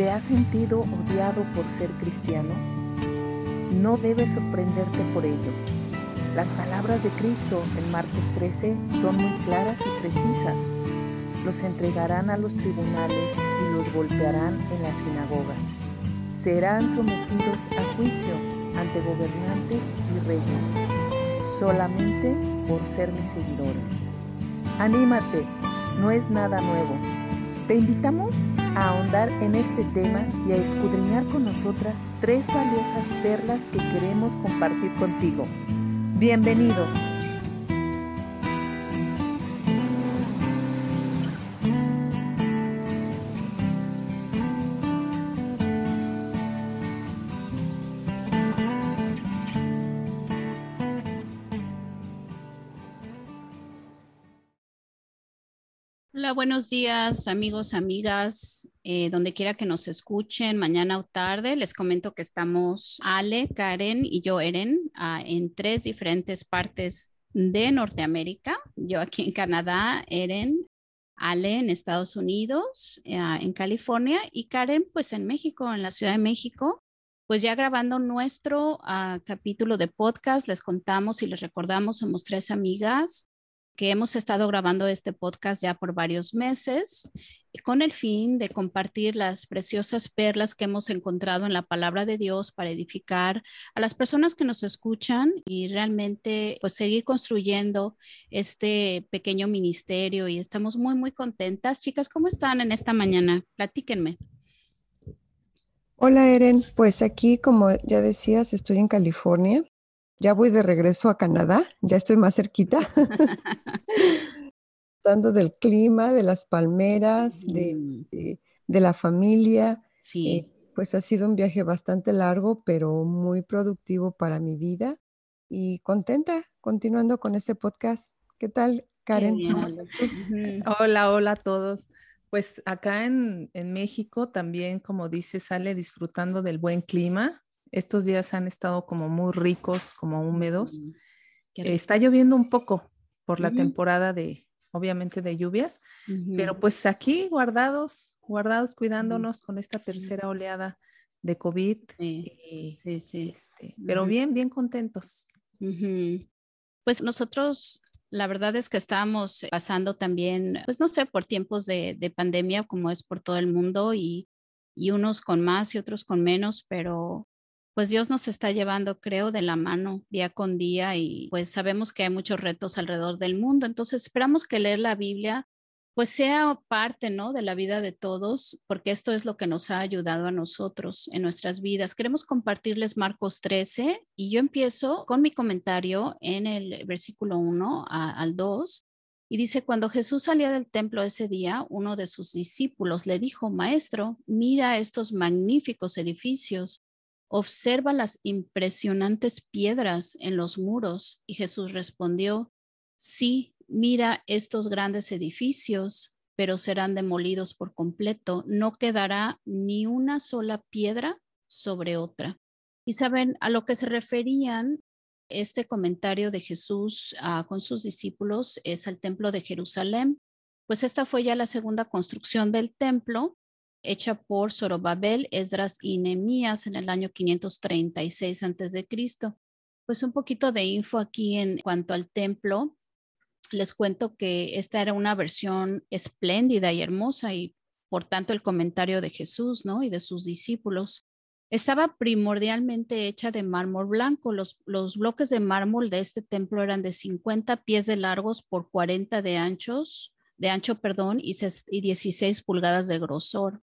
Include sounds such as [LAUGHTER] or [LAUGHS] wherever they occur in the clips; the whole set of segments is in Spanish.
¿Te has sentido odiado por ser cristiano? No debes sorprenderte por ello. Las palabras de Cristo en Marcos 13 son muy claras y precisas. Los entregarán a los tribunales y los golpearán en las sinagogas. Serán sometidos a juicio ante gobernantes y reyes, solamente por ser mis seguidores. Anímate, no es nada nuevo. Te invitamos a ahondar en este tema y a escudriñar con nosotras tres valiosas perlas que queremos compartir contigo. Bienvenidos. Buenos días amigos, amigas, eh, donde quiera que nos escuchen, mañana o tarde. Les comento que estamos Ale, Karen y yo, Eren, ah, en tres diferentes partes de Norteamérica. Yo aquí en Canadá, Eren, Ale en Estados Unidos, ah, en California y Karen pues en México, en la Ciudad de México. Pues ya grabando nuestro ah, capítulo de podcast, les contamos y les recordamos, somos tres amigas que hemos estado grabando este podcast ya por varios meses con el fin de compartir las preciosas perlas que hemos encontrado en la palabra de Dios para edificar a las personas que nos escuchan y realmente pues seguir construyendo este pequeño ministerio y estamos muy muy contentas. Chicas, ¿cómo están en esta mañana? Platíquenme. Hola Eren, pues aquí como ya decías, estoy en California ya voy de regreso a Canadá, ya estoy más cerquita. [LAUGHS] Dando del clima, de las palmeras, de, mm. la familia. Sí. Eh, pues ha sido un viaje bastante largo, pero muy productivo para mi vida y contenta continuando con este podcast. ¿Qué tal, Karen? Hola, hola a todos. Pues acá en, en México también, como dice, sale disfrutando del buen clima. Estos días han estado como muy ricos, como húmedos. Mm, está lloviendo un poco por la temporada de, obviamente, de lluvias, pero pues aquí guardados, guardados, cuidándonos con esta tercera oleada de COVID. Sí, sí, sí. Este, pero bien, bien contentos. Pues nosotros la verdad es que estábamos pasando también, pues no sé, por tiempos de, de pandemia como es por todo el mundo y, y, unos con más y otros con menos, pero pues Dios nos está llevando, creo, de la mano día con día y pues sabemos que hay muchos retos alrededor del mundo. Entonces esperamos que leer la Biblia pues sea parte, ¿no? De la vida de todos, porque esto es lo que nos ha ayudado a nosotros en nuestras vidas. Queremos compartirles Marcos 13 y yo empiezo con mi comentario en el versículo 1 al 2. Y dice, cuando Jesús salía del templo ese día, uno de sus discípulos le dijo, Maestro, mira estos magníficos edificios observa las impresionantes piedras en los muros. Y Jesús respondió, sí, mira estos grandes edificios, pero serán demolidos por completo. No quedará ni una sola piedra sobre otra. Y saben a lo que se referían este comentario de Jesús ah, con sus discípulos es al templo de Jerusalén. Pues esta fue ya la segunda construcción del templo hecha por Zorobabel, Esdras y Nehemías en el año 536 a.C. Pues un poquito de info aquí en cuanto al templo. Les cuento que esta era una versión espléndida y hermosa y por tanto el comentario de Jesús, ¿no? Y de sus discípulos. Estaba primordialmente hecha de mármol blanco. Los, los bloques de mármol de este templo eran de 50 pies de largos por 40 de anchos, de ancho, perdón, y, y 16 pulgadas de grosor.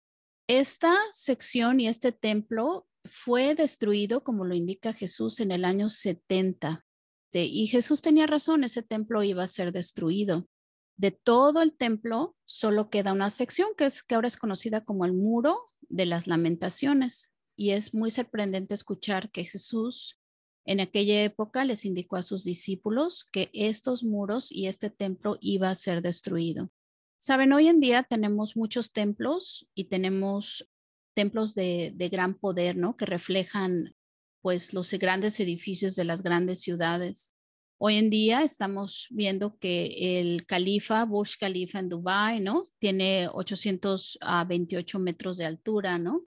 Esta sección y este templo fue destruido, como lo indica Jesús, en el año 70. Y Jesús tenía razón, ese templo iba a ser destruido. De todo el templo solo queda una sección que, es, que ahora es conocida como el muro de las lamentaciones. Y es muy sorprendente escuchar que Jesús en aquella época les indicó a sus discípulos que estos muros y este templo iba a ser destruido. Saben, hoy en día tenemos muchos templos y tenemos templos de, gran poder, ¿no? Que reflejan pues los grandes edificios de las grandes ciudades. Hoy en día estamos viendo que el califa, Burj Khalifa en Dubai, ¿no? Tiene 828 metros de altura, ¿no?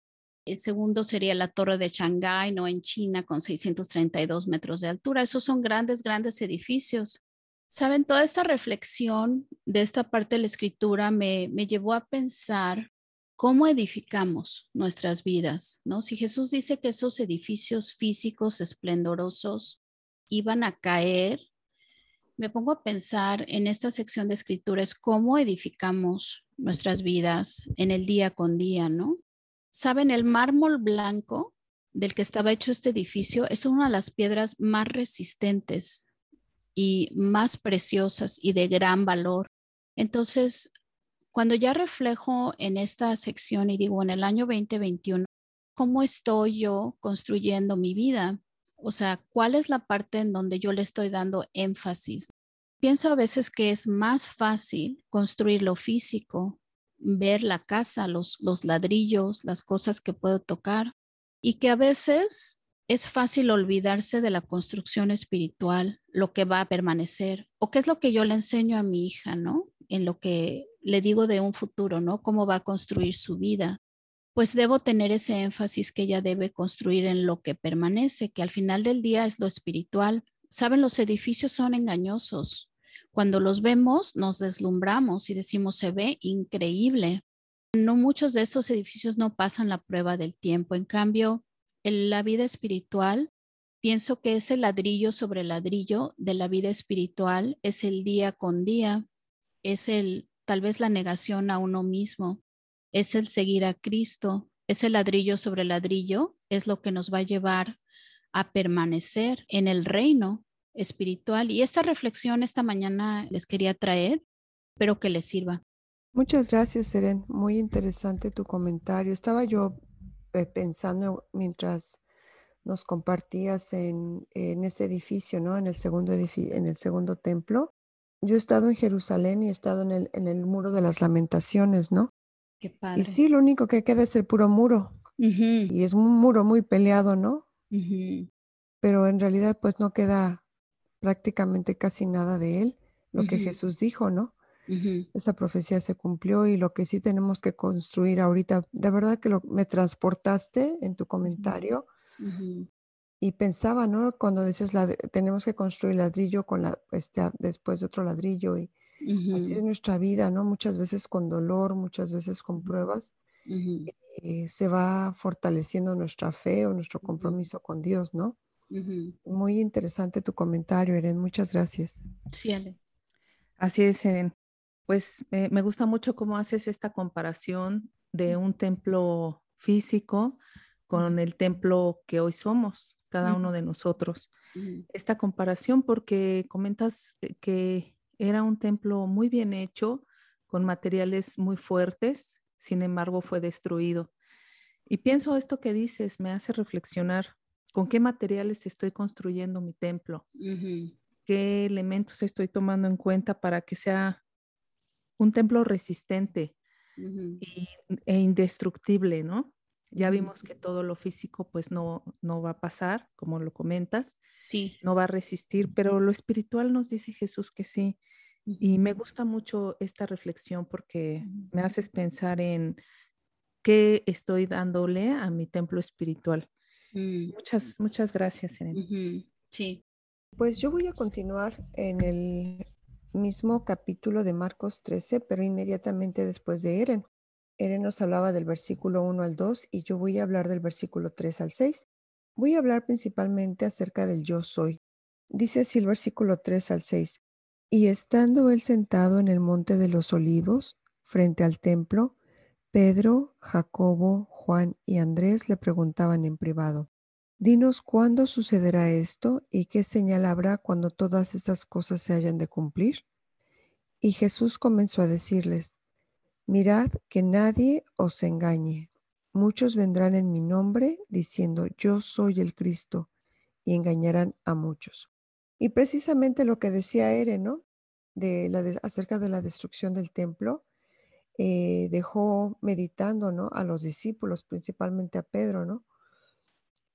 El segundo sería la Torre de Shanghái, ¿no? En China, con 632 metros de altura. Esos son grandes, grandes edificios. Saben, toda esta reflexión de esta parte de la escritura me, me llevó a pensar cómo edificamos nuestras vidas, ¿no? Si Jesús dice que esos edificios físicos esplendorosos iban a caer, me pongo a pensar en esta sección de escrituras cómo edificamos nuestras vidas en el día con día, ¿no? Saben, el mármol blanco del que estaba hecho este edificio es una de las piedras más resistentes y más preciosas y de gran valor. Entonces, cuando ya reflejo en esta sección y digo en el año 2021, ¿cómo estoy yo construyendo mi vida? O sea, ¿cuál es la parte en donde yo le estoy dando énfasis? Pienso a veces que es más fácil construir lo físico, ver la casa, los, los ladrillos, las cosas que puedo tocar y que a veces es fácil olvidarse de la construcción espiritual, lo que va a permanecer o qué es lo que yo le enseño a mi hija, ¿no? En lo que le digo de un futuro, ¿no? Cómo va a construir su vida. Pues debo tener ese énfasis que ella debe construir en lo que permanece, que al final del día es lo espiritual. Saben, los edificios son engañosos. Cuando los vemos, nos deslumbramos y decimos, se ve increíble. No muchos de estos edificios no pasan la prueba del tiempo. En cambio, en la vida espiritual, pienso que ese ladrillo sobre ladrillo de la vida espiritual es el día con día, es el tal vez la negación a uno mismo, es el seguir a Cristo, ese ladrillo sobre ladrillo es lo que nos va a llevar a permanecer en el reino espiritual. Y esta reflexión esta mañana les quería traer, espero que les sirva. Muchas gracias, Seren. Muy interesante tu comentario. Estaba yo pensando mientras nos compartías en, ese edificio, ¿no? En el segundo en el segundo templo, yo he estado en Jerusalén y he estado en el, en el muro de las lamentaciones, ¿no? Qué padre. Y sí, lo único que queda es el puro muro. Y es un muro muy peleado, ¿no? Pero en realidad pues no queda prácticamente casi nada de él, lo que Jesús dijo, ¿no? Esa profecía se cumplió y lo que sí tenemos que construir ahorita, de verdad que lo, me transportaste en tu comentario y pensaba, ¿no? Cuando dices, tenemos que construir ladrillo con la, este, después de otro ladrillo y así es nuestra vida, ¿no? Muchas veces con dolor, muchas veces con pruebas, eh, se va fortaleciendo nuestra fe o nuestro compromiso con Dios, ¿no? Muy interesante tu comentario, Eren. Muchas gracias. Sí, Ale. Así es, Eren. Pues me gusta mucho cómo haces esta comparación de un templo físico con el templo que hoy somos cada uno de nosotros. Esta comparación porque comentas eh, que era un templo muy bien hecho, con materiales muy fuertes, sin embargo fue destruido. Y pienso esto que dices, me hace reflexionar con qué materiales estoy construyendo mi templo, qué elementos estoy tomando en cuenta para que sea un templo resistente e indestructible, ¿no? Ya vimos que todo lo físico pues no, no va a pasar, como lo comentas. Sí. No va a resistir, pero lo espiritual nos dice Jesús que sí. Y me gusta mucho esta reflexión porque me haces pensar en qué estoy dándole a mi templo espiritual. Mm. Muchas, muchas gracias, Sí. Pues yo voy a continuar en el mismo capítulo de Marcos 13, pero inmediatamente después de Eren. Eren nos hablaba del versículo 1 al 2 y yo voy a hablar del versículo 3 al 6. Voy a hablar principalmente acerca del yo soy. Dice así el versículo 3 al 6. Y estando él sentado en el monte de los olivos, frente al templo, Pedro, Jacobo, Juan y Andrés le preguntaban en privado, Dinos cuándo sucederá esto y qué señal habrá cuando todas estas cosas se hayan de cumplir. Y Jesús comenzó a decirles, Mirad que nadie os engañe. Muchos vendrán en mi nombre diciendo, yo soy el Cristo, y engañarán a muchos. Y precisamente lo que decía Ere, ¿no? De la acerca de la destrucción del templo, eh, dejó meditando, ¿no? A los discípulos, principalmente a Pedro, ¿no?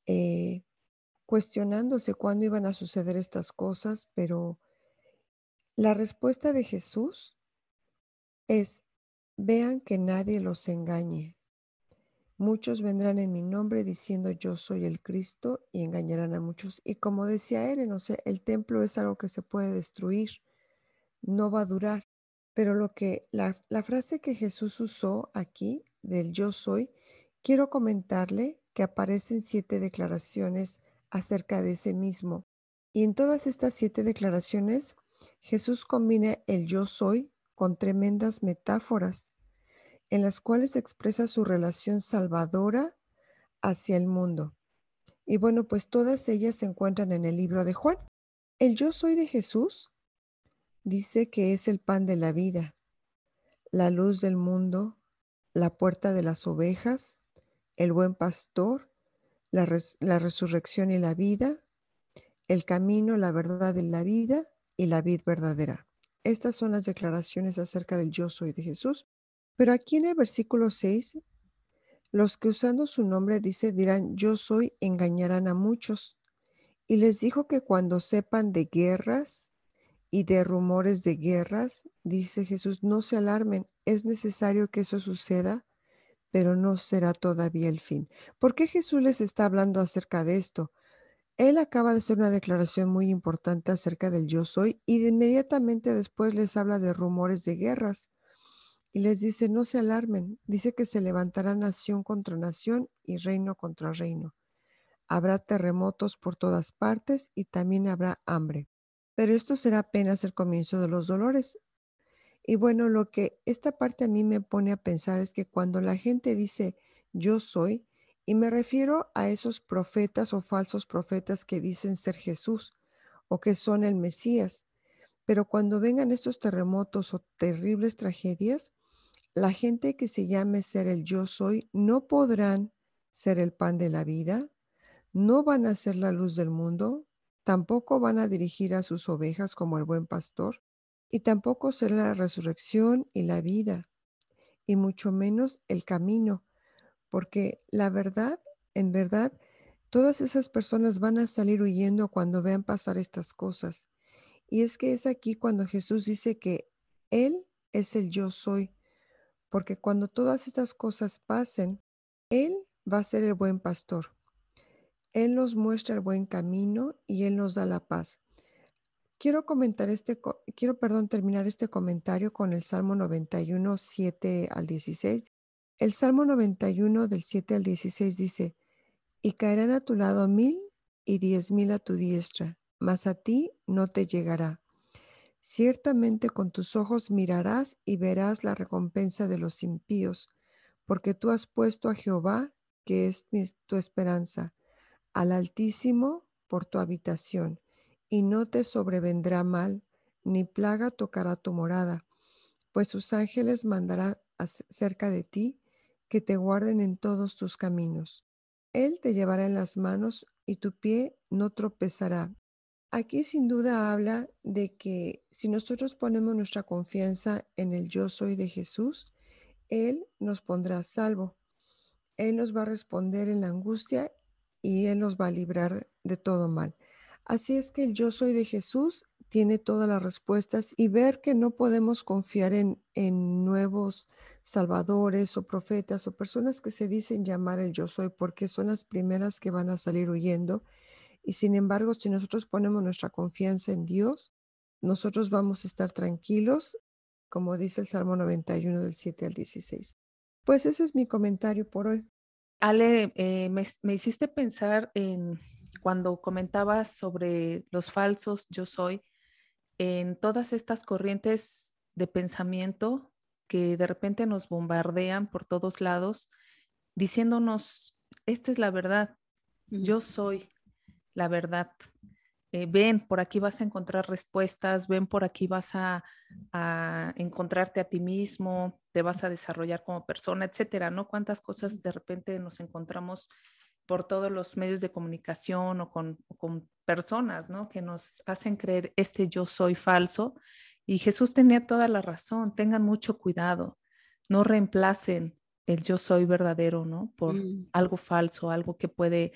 Eh, cuestionándose cuándo iban a suceder estas cosas, pero la respuesta de Jesús es, Vean que nadie los engañe. Muchos vendrán en mi nombre diciendo yo soy el Cristo y engañarán a muchos. Y como decía Eren, o sea, el templo es algo que se puede destruir, no va a durar. Pero lo que la, la frase que Jesús usó aquí del yo soy, quiero comentarle que aparecen siete declaraciones acerca de ese mismo. Y en todas estas siete declaraciones, Jesús combina el yo soy con tremendas metáforas en las cuales expresa su relación salvadora hacia el mundo. Y bueno, pues todas ellas se encuentran en el libro de Juan. El yo soy de Jesús dice que es el pan de la vida, la luz del mundo, la puerta de las ovejas, el buen pastor, la, resurrección y la vida, el camino, la verdad y la vida y la vida verdadera. Estas son las declaraciones acerca del yo soy de Jesús. Pero aquí en el versículo 6, los que usando su nombre dice dirán yo soy engañarán a muchos. Y les dijo que cuando sepan de guerras y de rumores de guerras, dice Jesús, no se alarmen, es necesario que eso suceda, pero no será todavía el fin. ¿Por qué Jesús les está hablando acerca de esto? Él acaba de hacer una declaración muy importante acerca del yo soy y inmediatamente después les habla de rumores de guerras y les dice, no se alarmen, dice que se levantará nación contra nación y reino contra reino. Habrá terremotos por todas partes y también habrá hambre. Pero esto será apenas el comienzo de los dolores. Y bueno, lo que esta parte a mí me pone a pensar es que cuando la gente dice yo soy, y me refiero a esos profetas o falsos profetas que dicen ser Jesús o que son el Mesías, pero cuando vengan estos terremotos o terribles tragedias, la gente que se llame ser el yo soy no podrán ser el pan de la vida, no van a ser la luz del mundo, tampoco van a dirigir a sus ovejas como el buen pastor, y tampoco será la resurrección y la vida, y mucho menos el camino, porque la verdad, en verdad, todas esas personas van a salir huyendo cuando vean pasar estas cosas. Y es que es aquí cuando Jesús dice que Él es el yo soy, porque cuando todas estas cosas pasen, Él va a ser el buen pastor. Él nos muestra el buen camino y Él nos da la paz. Quiero comentar este, quiero, perdón, terminar este comentario con el Salmo 91, 7 al 16. El Salmo 91 del 7 al 16 dice, y caerán a tu lado mil y diez mil a tu diestra, mas a ti no te llegará. Ciertamente con tus ojos mirarás y verás la recompensa de los impíos, porque tú has puesto a Jehová, que es tu esperanza, al Altísimo por tu habitación, y no te sobrevendrá mal, ni plaga tocará tu morada, pues sus ángeles mandará cerca de ti, que te guarden en todos tus caminos. Él te llevará en las manos y tu pie no tropezará Aquí sin duda habla de que si nosotros ponemos nuestra confianza en el yo soy de Jesús, Él nos pondrá salvo. Él nos va a responder en la angustia y Él nos va a librar de todo mal. Así es que el yo soy de Jesús tiene todas las respuestas y ver que no podemos confiar en, en nuevos salvadores o profetas o personas que se dicen llamar el yo soy porque son las primeras que van a salir huyendo y sin embargo, si nosotros ponemos nuestra confianza en Dios, nosotros vamos a estar tranquilos, como dice el Salmo 91 del 7 al 16. Pues ese es mi comentario por hoy. Ale, eh, me, hiciste pensar en cuando comentabas sobre los falsos yo soy, en todas estas corrientes de pensamiento que de repente nos bombardean por todos lados, diciéndonos, esta es la verdad, yo soy, la verdad. Eh, ven, por aquí vas a encontrar respuestas, ven, por aquí vas a, encontrarte a ti mismo, te vas a desarrollar como persona, etcétera, ¿no? Cuántas cosas de repente nos encontramos por todos los medios de comunicación o con, con personas, ¿no? Que nos hacen creer este yo soy falso. Y Jesús tenía toda la razón, tengan mucho cuidado, no reemplacen el yo soy verdadero, ¿no? Por mm. algo falso, algo que puede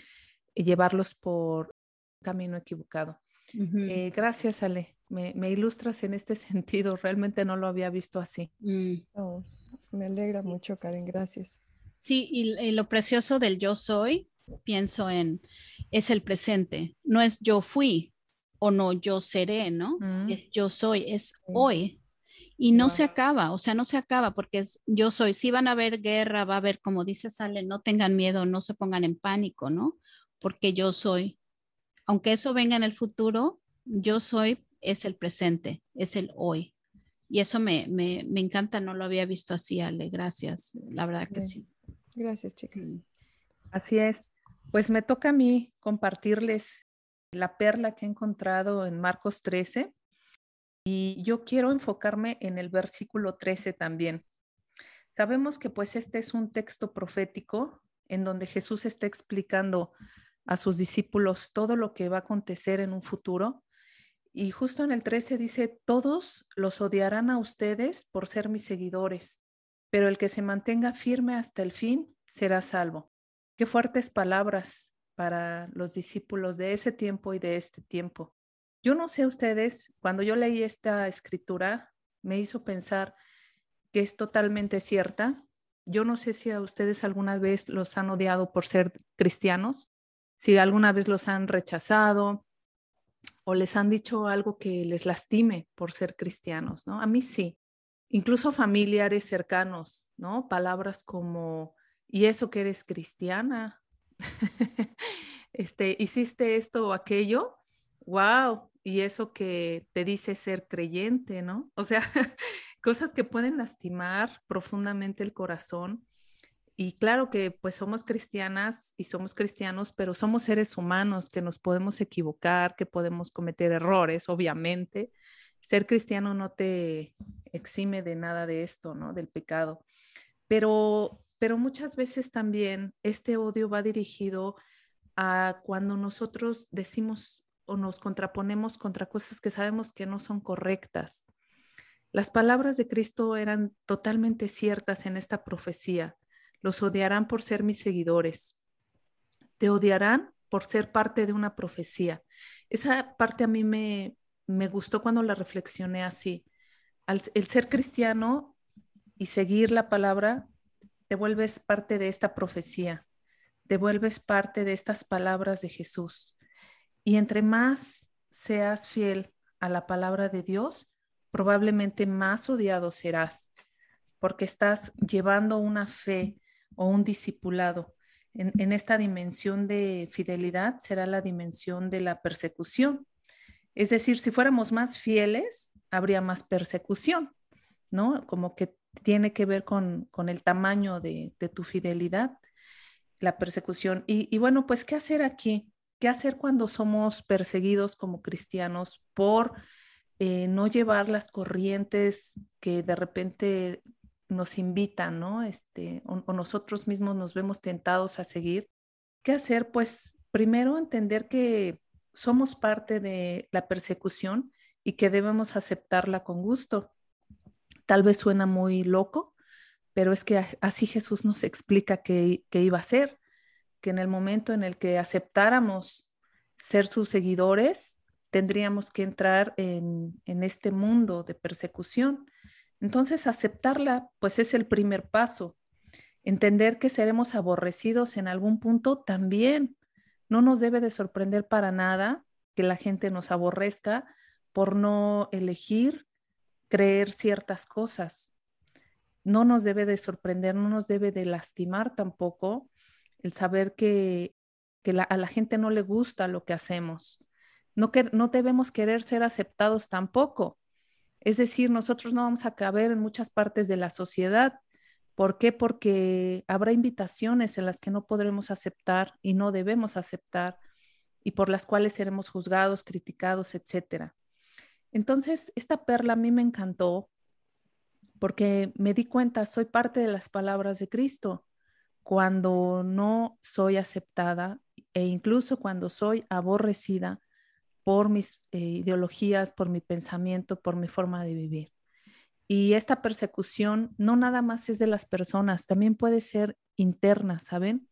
llevarlos por camino equivocado. Eh, gracias, Ale. Me, ilustras en este [LAUGHS] sentido. Realmente no lo había visto así. Mm. Oh, me alegra mucho, Karen. Gracias. Sí, y, lo precioso del yo soy, pienso en, es el presente, no es yo fui o no yo seré, ¿no? Mm. Es yo soy, es hoy. Y no se acaba, o sea, no se acaba porque es yo soy. Si van a haber guerra, va a haber, como dice Sale, no tengan miedo, no se pongan en pánico, ¿no? Porque yo soy. Aunque eso venga en el futuro, yo soy es el presente, es el hoy. Y eso me, me, me encanta, no lo había visto así, Ale. Gracias, la verdad que sí. Gracias, chicas. Mm. Así es. Pues me toca a mí compartirles la perla que he encontrado en Marcos 13 y yo quiero enfocarme en el versículo 13 también. Sabemos que pues este es un texto profético en donde Jesús está explicando a sus discípulos todo lo que va a acontecer en un futuro. Y justo en el 13 dice, todos los odiarán a ustedes por ser mis seguidores, pero el que se mantenga firme hasta el fin será salvo. Qué fuertes palabras para los discípulos de ese tiempo y de este tiempo. Yo no sé ustedes, cuando yo leí esta escritura, me hizo pensar que es totalmente cierta. Yo no sé si a ustedes alguna vez los han odiado por ser cristianos, si alguna vez los han rechazado o les han dicho algo que les lastime por ser cristianos, ¿no? A mí sí. Incluso familiares cercanos, ¿no? Palabras como, ¿y eso que eres cristiana? [LAUGHS] este, ¿hiciste esto o aquello? Wow, y eso que te dice ser creyente, ¿no? O sea, [LAUGHS] cosas que pueden lastimar profundamente el corazón. Y claro que pues somos cristianas y somos cristianos, pero somos seres humanos que nos podemos equivocar, que podemos cometer errores, obviamente. Ser cristiano no te exime de nada de esto, ¿no? Del pecado. Pero, pero muchas veces también este odio va dirigido a cuando nosotros decimos o nos contraponemos contra cosas que sabemos que no son correctas. Las palabras de Cristo eran totalmente ciertas en esta profecía. Los odiarán por ser mis seguidores. Te odiarán por ser parte de una profecía. Esa parte a mí me, me gustó cuando la reflexioné así. el ser cristiano y seguir la palabra, te vuelves parte de esta profecía, te vuelves parte de estas palabras de Jesús. Y entre más seas fiel a la palabra de Dios, probablemente más odiado serás, porque estás llevando una fe o un discipulado. En, esta dimensión de fidelidad será la dimensión de la persecución. Es decir, si fuéramos más fieles, habría más persecución, ¿no? Como que tiene que ver con, el tamaño de, tu fidelidad, la persecución. Y, y bueno, pues, ¿qué hacer aquí? ¿Qué hacer cuando somos perseguidos como cristianos por eh, no llevar las corrientes que de repente nos invitan, ¿no? Este, o, nosotros mismos nos vemos tentados a seguir. ¿Qué hacer? Pues primero entender que somos parte de la persecución y que debemos aceptarla con gusto. Tal vez suena muy loco, pero es que así Jesús nos explica que, que iba a ser que en el momento en el que aceptáramos ser sus seguidores, tendríamos que entrar en, este mundo de persecución. Entonces, aceptarla, pues es el primer paso. Entender que seremos aborrecidos en algún punto también. No nos debe de sorprender para nada que la gente nos aborrezca por no elegir creer ciertas cosas. No nos debe de sorprender, no nos debe de lastimar tampoco el saber que, a la gente no le gusta lo que hacemos. No, que, no debemos querer ser aceptados tampoco. Es decir, nosotros no vamos a caber en muchas partes de la sociedad. ¿Por qué? Porque habrá invitaciones en las que no podremos aceptar y no debemos aceptar y por las cuales seremos juzgados, criticados, etc. Entonces, esta perla a mí me encantó porque me di cuenta, soy parte de las palabras de Cristo cuando no soy aceptada e incluso cuando soy aborrecida por mis eh, ideologías, por mi pensamiento, por mi forma de vivir. Y esta persecución no nada más es de las personas, también puede ser interna, ¿saben?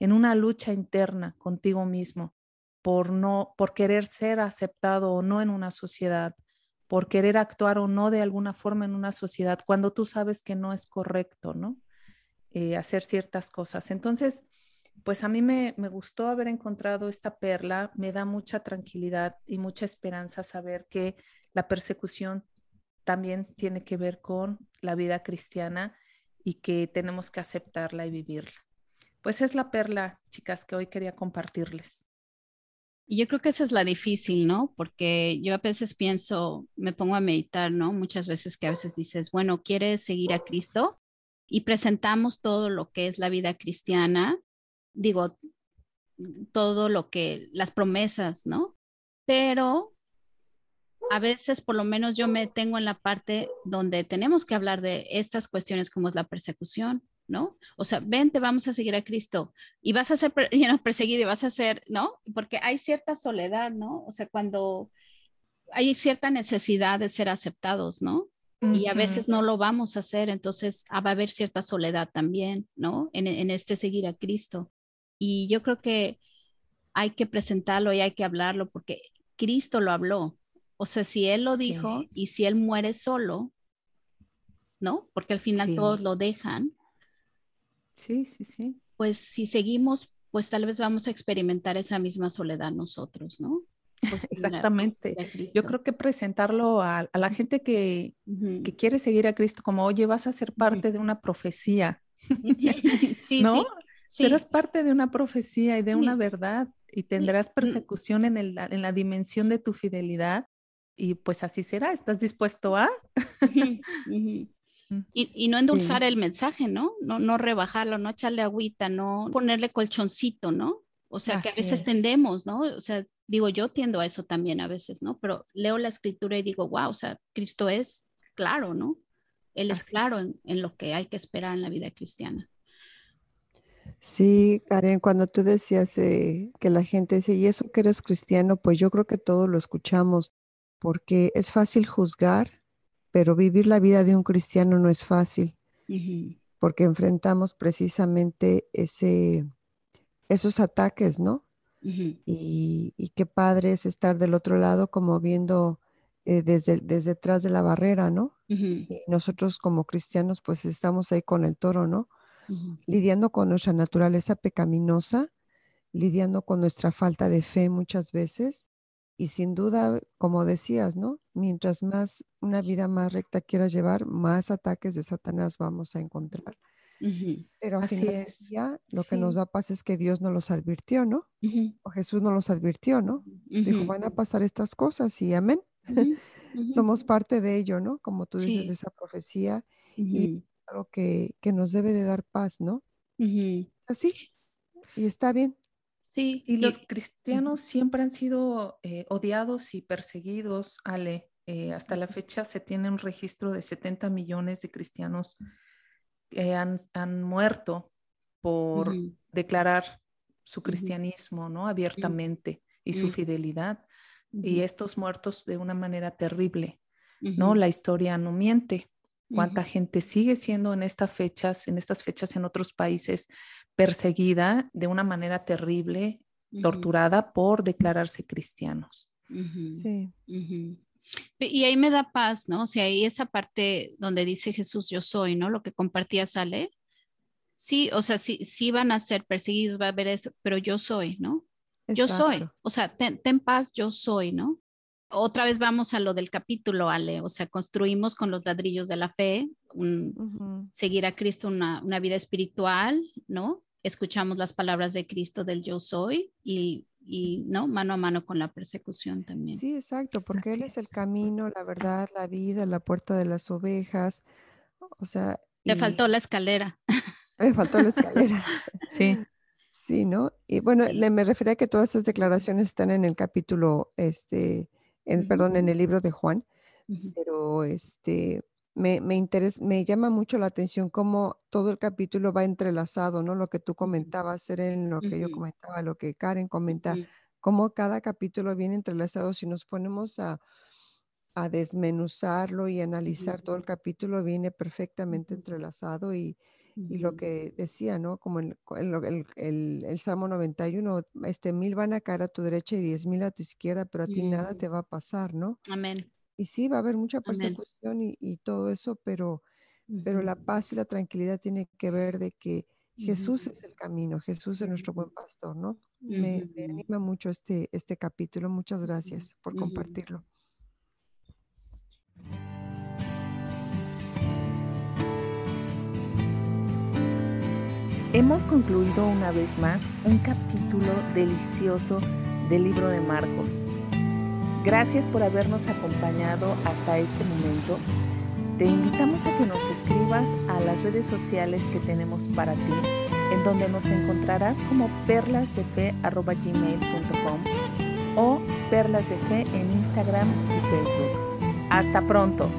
En una lucha interna contigo mismo por no por querer ser aceptado o no en una sociedad, por querer actuar o no de alguna forma en una sociedad cuando tú sabes que no es correcto, ¿no? eh, hacer ciertas cosas. Entonces, pues a mí me, me, gustó haber encontrado esta perla, me da mucha tranquilidad y mucha esperanza saber que la persecución también tiene que ver con la vida cristiana y que tenemos que aceptarla y vivirla. Pues es la perla, chicas, que hoy quería compartirles. Y yo creo que esa es la difícil, ¿no? Porque yo a veces pienso, me pongo a meditar, ¿no? Muchas veces que a veces dices, bueno, ¿quieres seguir a Cristo? Y presentamos todo lo que es la vida cristiana, digo, todo lo que, las promesas, ¿no? Pero a veces, por lo menos yo me tengo en la parte donde tenemos que hablar de estas cuestiones como es la persecución, ¿no? O sea, vente, vamos a seguir a Cristo y vas a ser [LAUGHS] perseguido y vas a ser, ¿no? Porque hay cierta soledad, ¿no? O sea, cuando hay cierta necesidad de ser aceptados, ¿no? Y a veces no lo vamos a hacer, entonces ah, va a haber cierta soledad también, ¿no? En, en este seguir a Cristo. Y yo creo que hay que presentarlo y hay que hablarlo porque Cristo lo habló. O sea, si Él lo dijo y si Él muere solo, ¿no? Porque al final todos lo dejan, Sí, sí, sí. Pues si seguimos, pues tal vez vamos a experimentar esa misma soledad nosotros, ¿no? Pues, [LAUGHS] Exactamente. Yo creo que presentarlo a, la gente que, que, quiere seguir a Cristo como, oye, vas a ser parte de una profecía. [LAUGHS] sí, ¿No? Sí, Serás parte de una profecía y de una verdad y tendrás persecución en, el, en la dimensión de tu fidelidad y pues así será. ¿Estás dispuesto a? [LAUGHS] Y, no endulzar el mensaje, ¿no? ¿no? No rebajarlo, no echarle agüita, no ponerle colchoncito, ¿no? O sea, que a veces tendemos, ¿no? O sea, digo, yo tiendo a eso también a veces, ¿no? Pero leo la escritura y digo, wow, o sea, Cristo es claro, ¿no? Él es claro En, lo que hay que esperar en la vida cristiana. Sí, Karen, cuando tú decías eh, que la gente dice, ¿y eso que eres cristiano? Pues yo creo que todos lo escuchamos, porque es fácil juzgar pero vivir la vida de un cristiano no es fácil, porque enfrentamos precisamente ese, esos ataques, ¿no? y, qué padre es estar del otro lado como viendo eh, desde, desde detrás de la barrera, ¿no? Y nosotros como cristianos pues estamos ahí con el toro, ¿no? Lidiando con nuestra naturaleza pecaminosa, lidiando con nuestra falta de fe muchas veces y sin duda, como decías, ¿no? Mientras más una vida más recta quieras llevar, más ataques de Satanás vamos a encontrar. Pero al final día, lo que nos da paz es que Dios nos los advirtió, ¿no? O Jesús nos los advirtió, ¿no? Dijo, van a pasar estas cosas y amén. [LAUGHS] Somos parte de ello, ¿no? Como tú dices, de esa profecía y algo que, que, nos debe de dar paz, ¿no? Así. Y está bien. Sí, y los cristianos siempre han sido eh, odiados y perseguidos, Ale. Eh, hasta la fecha se tiene un registro de 70 millones de cristianos que han, muerto por declarar su cristianismo, ¿no? Abiertamente y su fidelidad. Y estos muertos de una manera terrible, ¿no? La historia no miente. Cuánta gente sigue siendo en estas fechas, en estas fechas en otros países perseguida de una manera terrible, torturada por declararse cristianos. Sí. Y ahí me da paz, ¿no? O sea, ahí esa parte donde dice Jesús, yo soy, ¿no? Lo que compartía Sale. Sí, o sea, sí, sí van a ser perseguidos, va a haber eso, pero yo soy, ¿no? Yo soy. O sea, ten, paz, yo soy, ¿no? Otra vez vamos a lo del capítulo, Ale. O sea, construimos con los ladrillos de la fe, seguir a Cristo una, una vida espiritual, ¿no? escuchamos las palabras de Cristo del yo soy y, y, no mano a mano con la persecución también. Sí, exacto, porque Él es el camino, la verdad, la vida, la puerta de las ovejas. O sea. Le faltó la escalera. [LAUGHS] Le faltó la escalera. [LAUGHS] sí. Sí, ¿no? Y bueno, le, me refería a que todas esas declaraciones están en el capítulo, este, en, perdón, en el libro de Juan, pero este, me, me, me llama mucho la atención cómo todo el capítulo va entrelazado, ¿no? Lo que tú comentabas, en lo que yo comentaba, lo que Karen comenta, cómo cada capítulo viene entrelazado. Si nos ponemos a, a desmenuzarlo y analizar todo el capítulo, viene perfectamente entrelazado y, y lo que decía, ¿no? Como el, el, el, el, Salmo 91, este mil van a caer a tu derecha y diez mil a tu izquierda, pero a ti nada te va a pasar, ¿no? Amén. Y sí, va a haber mucha persecución y, todo eso, pero, pero la paz y la tranquilidad tienen que ver de que Jesús es el camino, Jesús es nuestro buen pastor, ¿no? Me, anima mucho este, este capítulo. Muchas gracias por compartirlo. Hemos concluido una vez más un capítulo delicioso del libro de Marcos. Gracias por habernos acompañado hasta este momento. Te invitamos a que nos escribas a las redes sociales que tenemos para ti, en donde nos encontrarás como perlasdefe.gmail.com o perlasdefe en Instagram y Facebook. Hasta pronto.